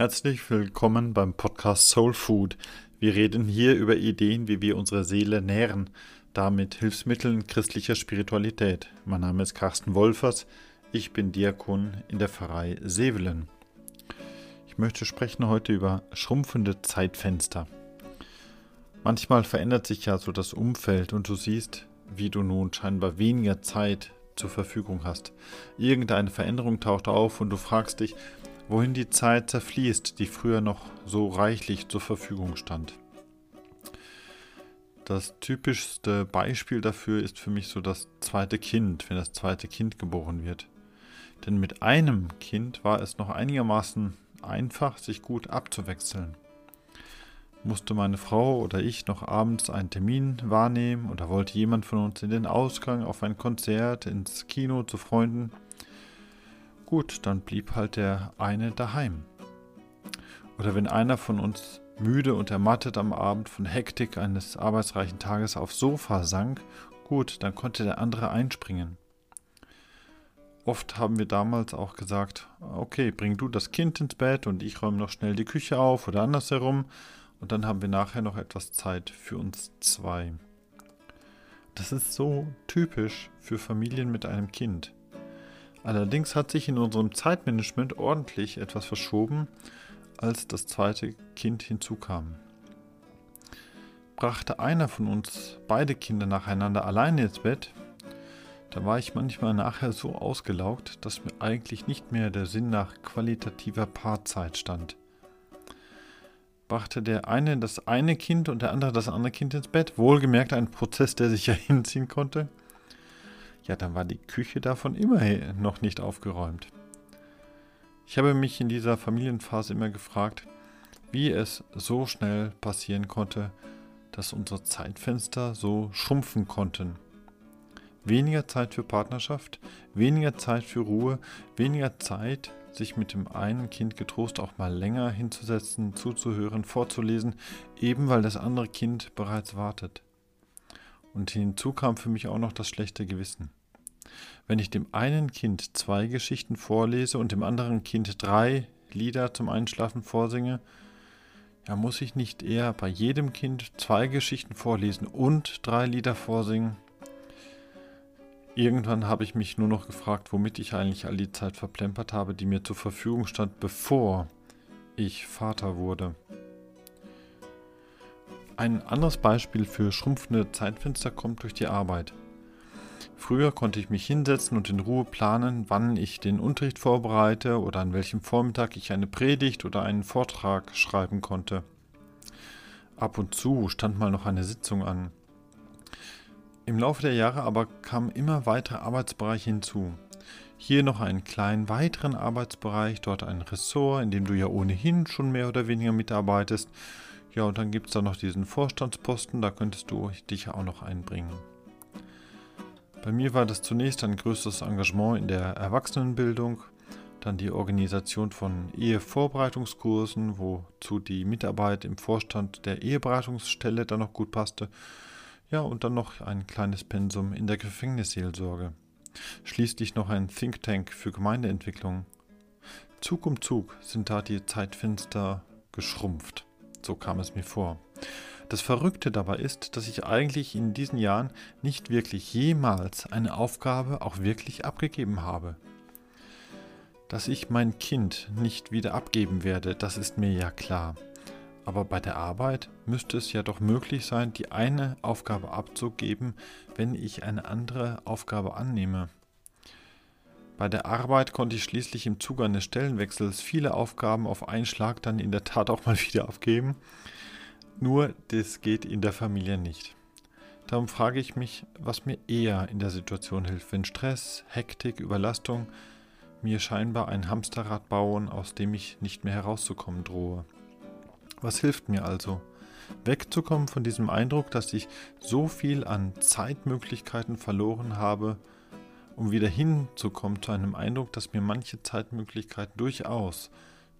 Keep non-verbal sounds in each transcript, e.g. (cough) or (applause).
Herzlich willkommen beim Podcast Soul Food. Wir reden hier über Ideen, wie wir unsere Seele nähren, damit Hilfsmitteln christlicher Spiritualität. Mein Name ist Carsten Wolfers, ich bin Diakon in der Pfarrei Sevelen. Ich möchte sprechen heute über schrumpfende Zeitfenster. Manchmal verändert sich ja so das Umfeld und du siehst, wie du nun scheinbar weniger Zeit zur Verfügung hast. Irgendeine Veränderung taucht auf und du fragst dich, wohin die Zeit zerfließt, die früher noch so reichlich zur Verfügung stand. Das typischste Beispiel dafür ist für mich so das zweite Kind, wenn das zweite Kind geboren wird. Denn mit einem Kind war es noch einigermaßen einfach, sich gut abzuwechseln. Musste meine Frau oder ich noch abends einen Termin wahrnehmen oder wollte jemand von uns in den Ausgang auf ein Konzert, ins Kino zu Freunden, Gut, dann blieb halt der eine daheim. Oder wenn einer von uns müde und ermattet am Abend von Hektik eines arbeitsreichen Tages aufs Sofa sank, gut, dann konnte der andere einspringen. Oft haben wir damals auch gesagt, okay, bring du das Kind ins Bett und ich räume noch schnell die Küche auf oder andersherum und dann haben wir nachher noch etwas Zeit für uns zwei. Das ist so typisch für Familien mit einem Kind. Allerdings hat sich in unserem Zeitmanagement ordentlich etwas verschoben, als das zweite Kind hinzukam. Brachte einer von uns beide Kinder nacheinander alleine ins Bett, da war ich manchmal nachher so ausgelaugt, dass mir eigentlich nicht mehr der Sinn nach qualitativer Paarzeit stand. Brachte der eine das eine Kind und der andere das andere Kind ins Bett, wohlgemerkt ein Prozess, der sich ja (laughs) hinziehen konnte, ja, dann war die Küche davon immer noch nicht aufgeräumt. Ich habe mich in dieser Familienphase immer gefragt, wie es so schnell passieren konnte, dass unsere Zeitfenster so schrumpfen konnten. Weniger Zeit für Partnerschaft, weniger Zeit für Ruhe, weniger Zeit, sich mit dem einen Kind getrost auch mal länger hinzusetzen, zuzuhören, vorzulesen, eben weil das andere Kind bereits wartet. Und hinzu kam für mich auch noch das schlechte Gewissen. Wenn ich dem einen Kind zwei Geschichten vorlese und dem anderen Kind drei Lieder zum Einschlafen vorsinge, ja, muss ich nicht eher bei jedem Kind zwei Geschichten vorlesen und drei Lieder vorsingen? Irgendwann habe ich mich nur noch gefragt, womit ich eigentlich all die Zeit verplempert habe, die mir zur Verfügung stand, bevor ich Vater wurde. Ein anderes Beispiel für schrumpfende Zeitfenster kommt durch die Arbeit. Früher konnte ich mich hinsetzen und in Ruhe planen, wann ich den Unterricht vorbereite oder an welchem Vormittag ich eine Predigt oder einen Vortrag schreiben konnte. Ab und zu stand mal noch eine Sitzung an. Im Laufe der Jahre aber kamen immer weitere Arbeitsbereiche hinzu. Hier noch einen kleinen weiteren Arbeitsbereich, dort ein Ressort, in dem du ja ohnehin schon mehr oder weniger mitarbeitest ja, und dann gibt es da noch diesen Vorstandsposten, da könntest du dich auch noch einbringen. Bei mir war das zunächst ein größeres Engagement in der Erwachsenenbildung, dann die Organisation von Ehevorbereitungskursen, wozu die Mitarbeit im Vorstand der Eheberatungsstelle dann noch gut passte. Ja, und dann noch ein kleines Pensum in der Gefängnisseelsorge. Schließlich noch ein Think Tank für Gemeindeentwicklung. Zug um Zug sind da die Zeitfenster geschrumpft. So kam es mir vor. Das Verrückte dabei ist, dass ich eigentlich in diesen Jahren nicht wirklich jemals eine Aufgabe auch wirklich abgegeben habe. Dass ich mein Kind nicht wieder abgeben werde, das ist mir ja klar. Aber bei der Arbeit müsste es ja doch möglich sein, die eine Aufgabe abzugeben, wenn ich eine andere Aufgabe annehme. Bei der Arbeit konnte ich schließlich im Zuge eines Stellenwechsels viele Aufgaben auf einen Schlag dann in der Tat auch mal (laughs) wieder aufgeben. Nur das geht in der Familie nicht. Darum frage ich mich, was mir eher in der Situation hilft, wenn Stress, Hektik, Überlastung mir scheinbar ein Hamsterrad bauen, aus dem ich nicht mehr herauszukommen drohe. Was hilft mir also? Wegzukommen von diesem Eindruck, dass ich so viel an Zeitmöglichkeiten verloren habe, um wieder hinzukommen zu einem Eindruck, dass mir manche Zeitmöglichkeiten durchaus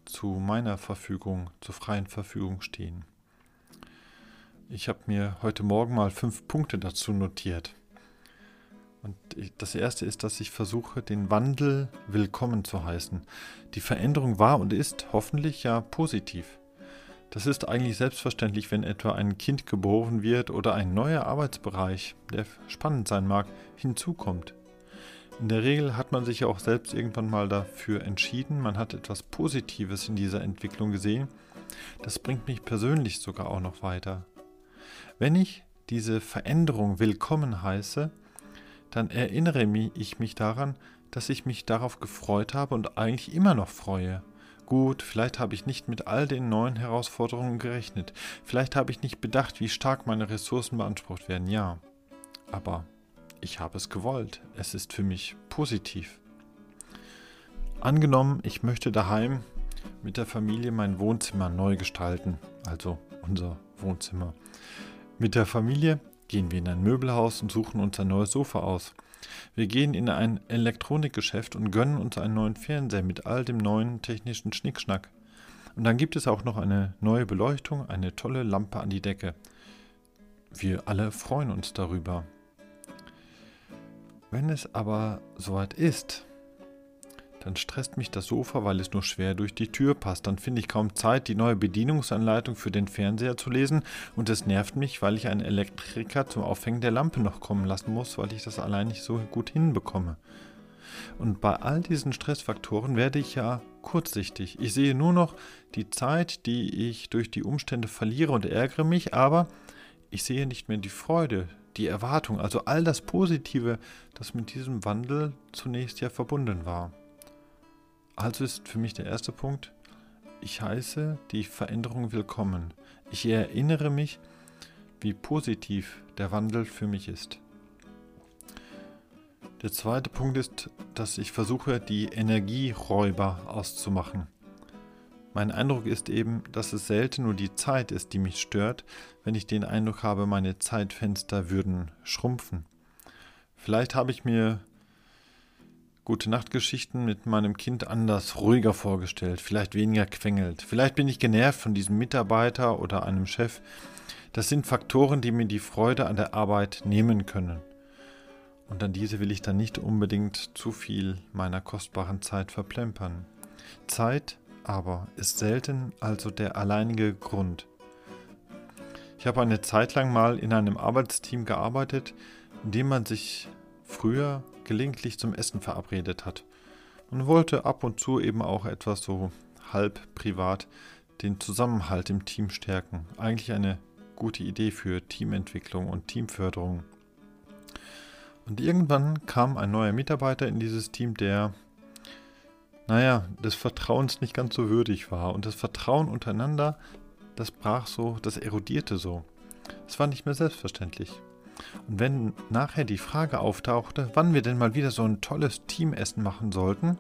zu meiner Verfügung, zur freien Verfügung stehen. Ich habe mir heute Morgen mal fünf Punkte dazu notiert. Und das erste ist, dass ich versuche, den Wandel willkommen zu heißen. Die Veränderung war und ist hoffentlich ja positiv. Das ist eigentlich selbstverständlich, wenn etwa ein Kind geboren wird oder ein neuer Arbeitsbereich, der spannend sein mag, hinzukommt. In der Regel hat man sich ja auch selbst irgendwann mal dafür entschieden, man hat etwas Positives in dieser Entwicklung gesehen. Das bringt mich persönlich sogar auch noch weiter. Wenn ich diese Veränderung willkommen heiße, dann erinnere ich mich daran, dass ich mich darauf gefreut habe und eigentlich immer noch freue. Gut, vielleicht habe ich nicht mit all den neuen Herausforderungen gerechnet. Vielleicht habe ich nicht bedacht, wie stark meine Ressourcen beansprucht werden. Ja, aber ich habe es gewollt. Es ist für mich positiv. Angenommen, ich möchte daheim mit der Familie mein Wohnzimmer neu gestalten, also unser Wohnzimmer. Mit der Familie gehen wir in ein Möbelhaus und suchen uns ein neues Sofa aus. Wir gehen in ein Elektronikgeschäft und gönnen uns einen neuen Fernseher mit all dem neuen technischen Schnickschnack. Und dann gibt es auch noch eine neue Beleuchtung, eine tolle Lampe an die Decke. Wir alle freuen uns darüber. Wenn es aber soweit ist, dann stresst mich das Sofa, weil es nur schwer durch die Tür passt. Dann finde ich kaum Zeit, die neue Bedienungsanleitung für den Fernseher zu lesen. Und es nervt mich, weil ich einen Elektriker zum Aufhängen der Lampe noch kommen lassen muss, weil ich das allein nicht so gut hinbekomme. Und bei all diesen Stressfaktoren werde ich ja kurzsichtig. Ich sehe nur noch die Zeit, die ich durch die Umstände verliere und ärgere mich, aber ich sehe nicht mehr die Freude, die Erwartung, also all das Positive, das mit diesem Wandel zunächst ja verbunden war. Also ist für mich der erste Punkt, ich heiße die Veränderung willkommen. Ich erinnere mich, wie positiv der Wandel für mich ist. Der zweite Punkt ist, dass ich versuche, die Energieräuber auszumachen. Mein Eindruck ist eben, dass es selten nur die Zeit ist, die mich stört, wenn ich den Eindruck habe, meine Zeitfenster würden schrumpfen. Vielleicht habe ich mir gute Nachtgeschichten mit meinem Kind anders, ruhiger vorgestellt, vielleicht weniger quengelt. Vielleicht bin ich genervt von diesem Mitarbeiter oder einem Chef. Das sind Faktoren, die mir die Freude an der Arbeit nehmen können. Und an diese will ich dann nicht unbedingt zu viel meiner kostbaren Zeit verplempern. Zeit aber ist selten also der alleinige Grund. Ich habe eine Zeit lang mal in einem Arbeitsteam gearbeitet, in dem man sich früher gelegentlich zum Essen verabredet hat und wollte ab und zu eben auch etwas so halb privat den Zusammenhalt im Team stärken. Eigentlich eine gute Idee für Teamentwicklung und Teamförderung. Und irgendwann kam ein neuer Mitarbeiter in dieses Team, der, naja, des Vertrauens nicht ganz so würdig war. Und das Vertrauen untereinander, das brach so, das erodierte so. Es war nicht mehr selbstverständlich. Und wenn nachher die Frage auftauchte, wann wir denn mal wieder so ein tolles Teamessen machen sollten,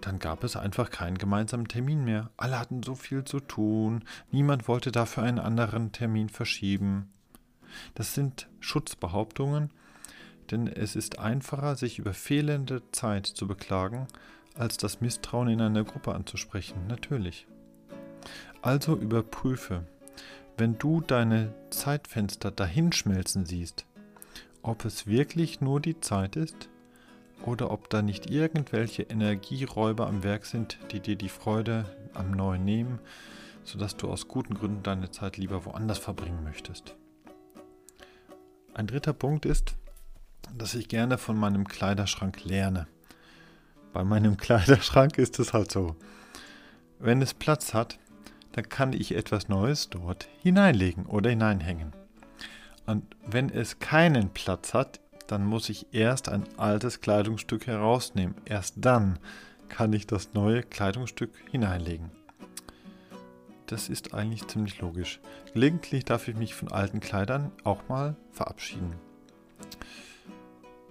dann gab es einfach keinen gemeinsamen Termin mehr. Alle hatten so viel zu tun, niemand wollte dafür einen anderen Termin verschieben. Das sind Schutzbehauptungen, denn es ist einfacher, sich über fehlende Zeit zu beklagen, als das Misstrauen in einer Gruppe anzusprechen, natürlich. Also überprüfe, wenn du deine Zeitfenster dahinschmelzen siehst, ob es wirklich nur die Zeit ist oder ob da nicht irgendwelche Energieräuber am Werk sind, die dir die Freude am Neuen nehmen, sodass du aus guten Gründen deine Zeit lieber woanders verbringen möchtest. Ein dritter Punkt ist, dass ich gerne von meinem Kleiderschrank lerne. Bei meinem (laughs) Kleiderschrank ist es halt so. Wenn es Platz hat, dann kann ich etwas Neues dort hineinlegen oder hineinhängen. Und wenn es keinen Platz hat, dann muss ich erst ein altes Kleidungsstück herausnehmen. Erst dann kann ich das neue Kleidungsstück hineinlegen. Das ist eigentlich ziemlich logisch. Gelegentlich darf ich mich von alten Kleidern auch mal verabschieden.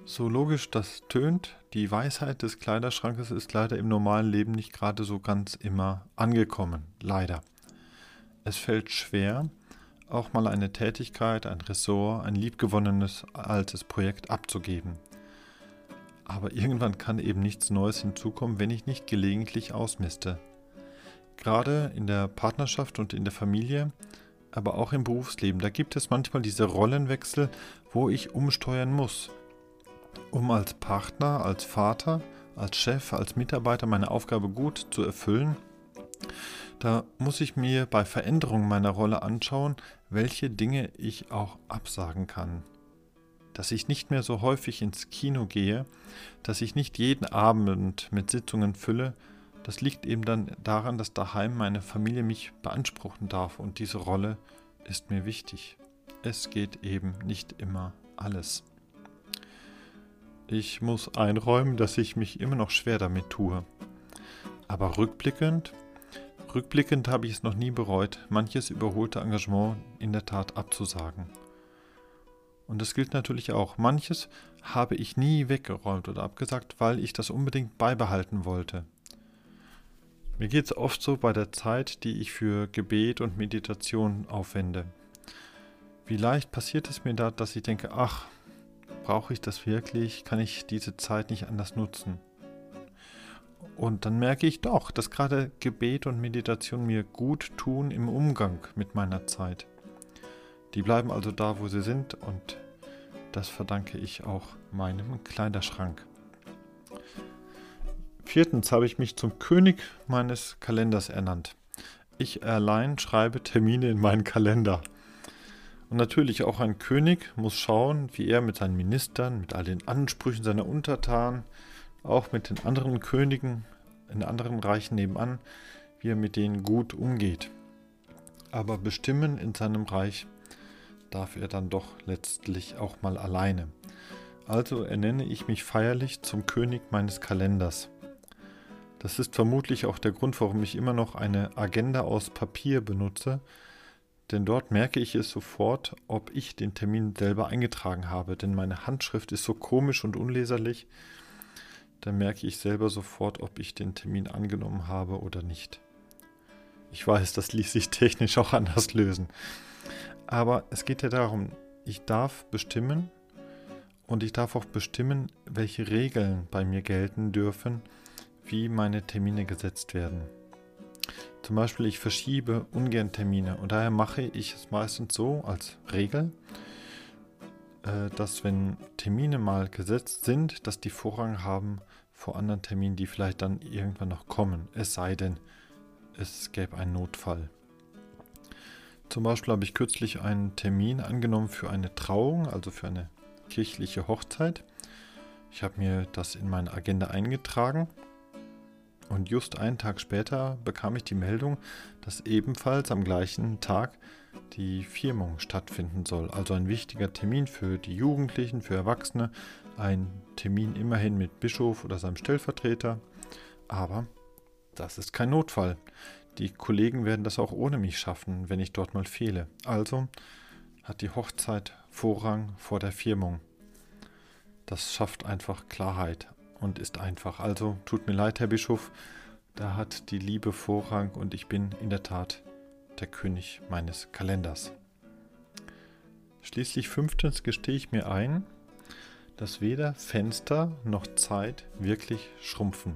So logisch das tönt, die Weisheit des Kleiderschrankes ist leider im normalen Leben nicht gerade so ganz immer angekommen. Leider. Es fällt schwer, auch mal eine Tätigkeit, ein Ressort, ein liebgewonnenes altes Projekt abzugeben. Aber irgendwann kann eben nichts Neues hinzukommen, wenn ich nicht gelegentlich ausmiste. Gerade in der Partnerschaft und in der Familie aber auch im Berufsleben. Da gibt es manchmal diese Rollenwechsel, wo ich umsteuern muss, um als Partner, als Vater, als Chef, als Mitarbeiter meine Aufgabe gut zu erfüllen. Da muss ich mir bei Veränderungen meiner Rolle anschauen, welche Dinge ich auch absagen kann. Dass ich nicht mehr so häufig ins Kino gehe, dass ich nicht jeden Abend mit Sitzungen fülle, das liegt eben dann daran, dass daheim meine Familie mich beanspruchen darf und diese Rolle ist mir wichtig. Es geht eben nicht immer alles. Ich muss einräumen, dass ich mich immer noch schwer damit tue. Aber rückblickend, rückblickend habe ich es noch nie bereut, manches überholte Engagement in der Tat abzusagen. Und das gilt natürlich auch. Manches habe ich nie weggeräumt oder abgesagt, weil ich das unbedingt beibehalten wollte. Mir geht es oft so bei der Zeit, die ich für Gebet und Meditation aufwende. Wie leicht passiert es mir da, dass ich denke, ach, brauche ich das wirklich? Kann ich diese Zeit nicht anders nutzen? Und dann merke ich doch, dass gerade Gebet und Meditation mir gut tun im Umgang mit meiner Zeit. Die bleiben also da, wo sie sind und das verdanke ich auch meinem Kleiderschrank. Viertens habe ich mich zum König meines Kalenders ernannt. Ich allein schreibe Termine in meinen Kalender. Und natürlich auch ein König muss schauen, wie er mit seinen Ministern, mit all den Ansprüchen seiner Untertanen, auch mit den anderen Königen in anderen Reichen nebenan, wie er mit denen gut umgeht. Aber bestimmen in seinem Reich darf er dann doch letztlich auch mal alleine. Also ernenne ich mich feierlich zum König meines Kalenders. Das ist vermutlich auch der Grund, warum ich immer noch eine Agenda aus Papier benutze, denn dort merke ich es sofort, ob ich den Termin selber eingetragen habe, denn meine Handschrift ist so komisch und unleserlich, da merke ich selber sofort, ob ich den Termin angenommen habe oder nicht. Ich weiß, das ließ sich technisch auch anders lösen. Aber es geht ja darum, ich darf bestimmen und ich darf auch bestimmen, welche Regeln bei mir gelten dürfen, wie meine Termine gesetzt werden. Zum Beispiel, ich verschiebe ungern Termine und daher mache ich es meistens so als Regel, äh, dass wenn Termine mal gesetzt sind, dass die Vorrang haben vor anderen Terminen, die vielleicht dann irgendwann noch kommen. Es sei denn, es gäbe einen Notfall. Zum Beispiel habe ich kürzlich einen Termin angenommen für eine Trauung, also für eine kirchliche Hochzeit. Ich habe mir das in meine Agenda eingetragen und just einen Tag später bekam ich die Meldung, dass ebenfalls am gleichen Tag die Firmung stattfinden soll. Also ein wichtiger Termin für die Jugendlichen, für Erwachsene. Ein Termin immerhin mit Bischof oder seinem Stellvertreter. Aber das ist kein Notfall. Die Kollegen werden das auch ohne mich schaffen, wenn ich dort mal fehle. Also hat die Hochzeit Vorrang vor der Firmung. Das schafft einfach Klarheit und ist einfach. Also tut mir leid, Herr Bischof, da hat die Liebe Vorrang und ich bin in der Tat der König meines Kalenders. Schließlich fünftens gestehe ich mir ein, dass weder Fenster noch Zeit wirklich schrumpfen.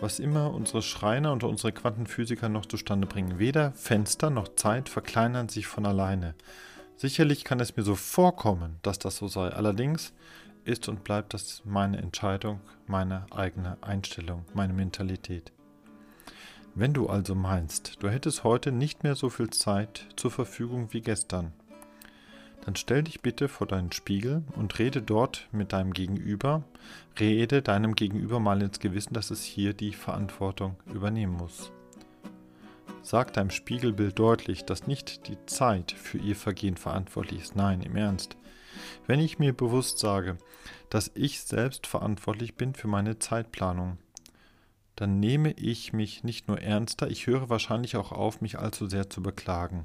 Was immer unsere Schreiner und unsere Quantenphysiker noch zustande bringen, weder Fenster noch Zeit verkleinern sich von alleine. Sicherlich kann es mir so vorkommen, dass das so sei. Allerdings ist und bleibt das meine Entscheidung, meine eigene Einstellung, meine Mentalität. Wenn du also meinst, du hättest heute nicht mehr so viel Zeit zur Verfügung wie gestern, dann stell dich bitte vor deinen Spiegel und rede dort mit deinem Gegenüber, rede deinem Gegenüber mal ins Gewissen, dass es hier die Verantwortung übernehmen muss. Sag deinem Spiegelbild deutlich, dass nicht die Zeit für ihr Vergehen verantwortlich ist. Nein, im Ernst. Wenn ich mir bewusst sage, dass ich selbst verantwortlich bin für meine Zeitplanung, dann nehme ich mich nicht nur ernster, ich höre wahrscheinlich auch auf, mich allzu sehr zu beklagen.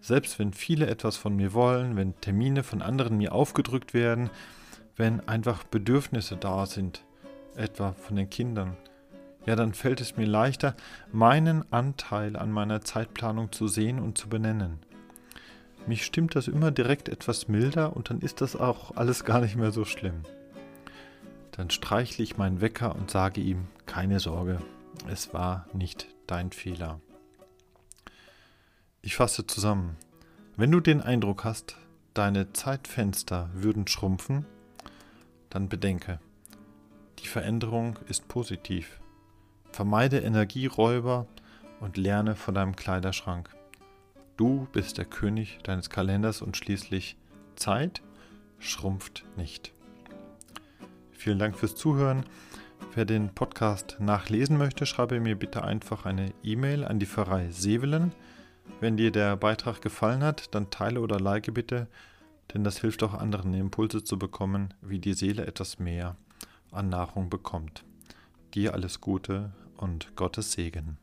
Selbst wenn viele etwas von mir wollen, wenn Termine von anderen mir aufgedrückt werden, wenn einfach Bedürfnisse da sind, etwa von den Kindern, ja, dann fällt es mir leichter, meinen Anteil an meiner Zeitplanung zu sehen und zu benennen. Mich stimmt das immer direkt etwas milder und dann ist das auch alles gar nicht mehr so schlimm. Dann streichle ich meinen Wecker und sage ihm, keine Sorge, es war nicht dein Fehler. Ich fasse zusammen. Wenn du den Eindruck hast, deine Zeitfenster würden schrumpfen, dann bedenke, die Veränderung ist positiv. Vermeide Energieräuber und lerne von deinem Kleiderschrank. Du bist der König deines Kalenders und schließlich Zeit schrumpft nicht. Vielen Dank fürs Zuhören. Wer den Podcast nachlesen möchte, schreibe mir bitte einfach eine E-Mail an die Pfarrei Sevelen. Wenn dir der Beitrag gefallen hat, dann teile oder like bitte, denn das hilft auch anderen Impulse zu bekommen, wie die Seele etwas mehr an Nahrung bekommt. Dir alles Gute und Gottes Segen.